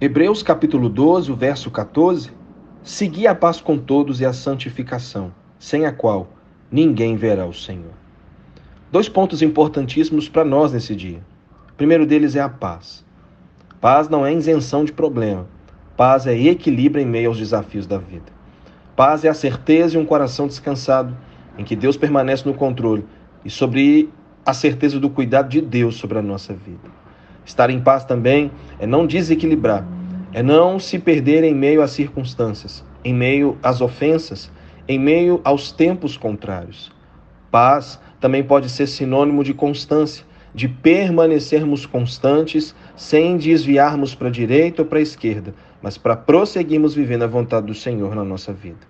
Hebreus capítulo 12, o verso 14: Segui a paz com todos e a santificação, sem a qual ninguém verá o Senhor. Dois pontos importantíssimos para nós nesse dia. O primeiro deles é a paz. Paz não é isenção de problema. Paz é equilíbrio em meio aos desafios da vida. Paz é a certeza e um coração descansado, em que Deus permanece no controle e sobre a certeza do cuidado de Deus sobre a nossa vida. Estar em paz também é não desequilibrar, é não se perder em meio às circunstâncias, em meio às ofensas, em meio aos tempos contrários. Paz também pode ser sinônimo de constância, de permanecermos constantes sem desviarmos para a direita ou para a esquerda, mas para prosseguirmos vivendo a vontade do Senhor na nossa vida.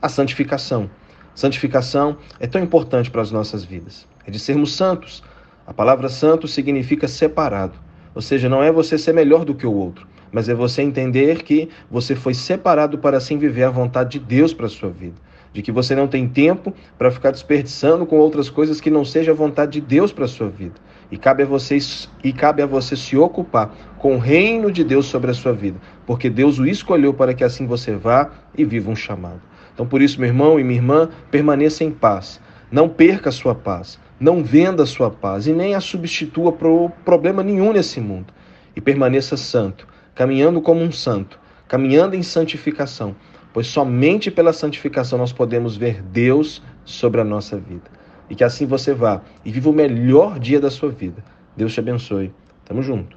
A santificação. Santificação é tão importante para as nossas vidas. É de sermos santos. A palavra santo significa separado. Ou seja, não é você ser melhor do que o outro, mas é você entender que você foi separado para assim viver a vontade de Deus para a sua vida. De que você não tem tempo para ficar desperdiçando com outras coisas que não seja a vontade de Deus para a sua vida. E cabe a você, e cabe a você se ocupar com o reino de Deus sobre a sua vida, porque Deus o escolheu para que assim você vá e viva um chamado. Então, por isso, meu irmão e minha irmã, permaneça em paz. Não perca a sua paz. Não venda a sua paz e nem a substitua por problema nenhum nesse mundo. E permaneça santo, caminhando como um santo, caminhando em santificação, pois somente pela santificação nós podemos ver Deus sobre a nossa vida. E que assim você vá e viva o melhor dia da sua vida. Deus te abençoe. Tamo junto.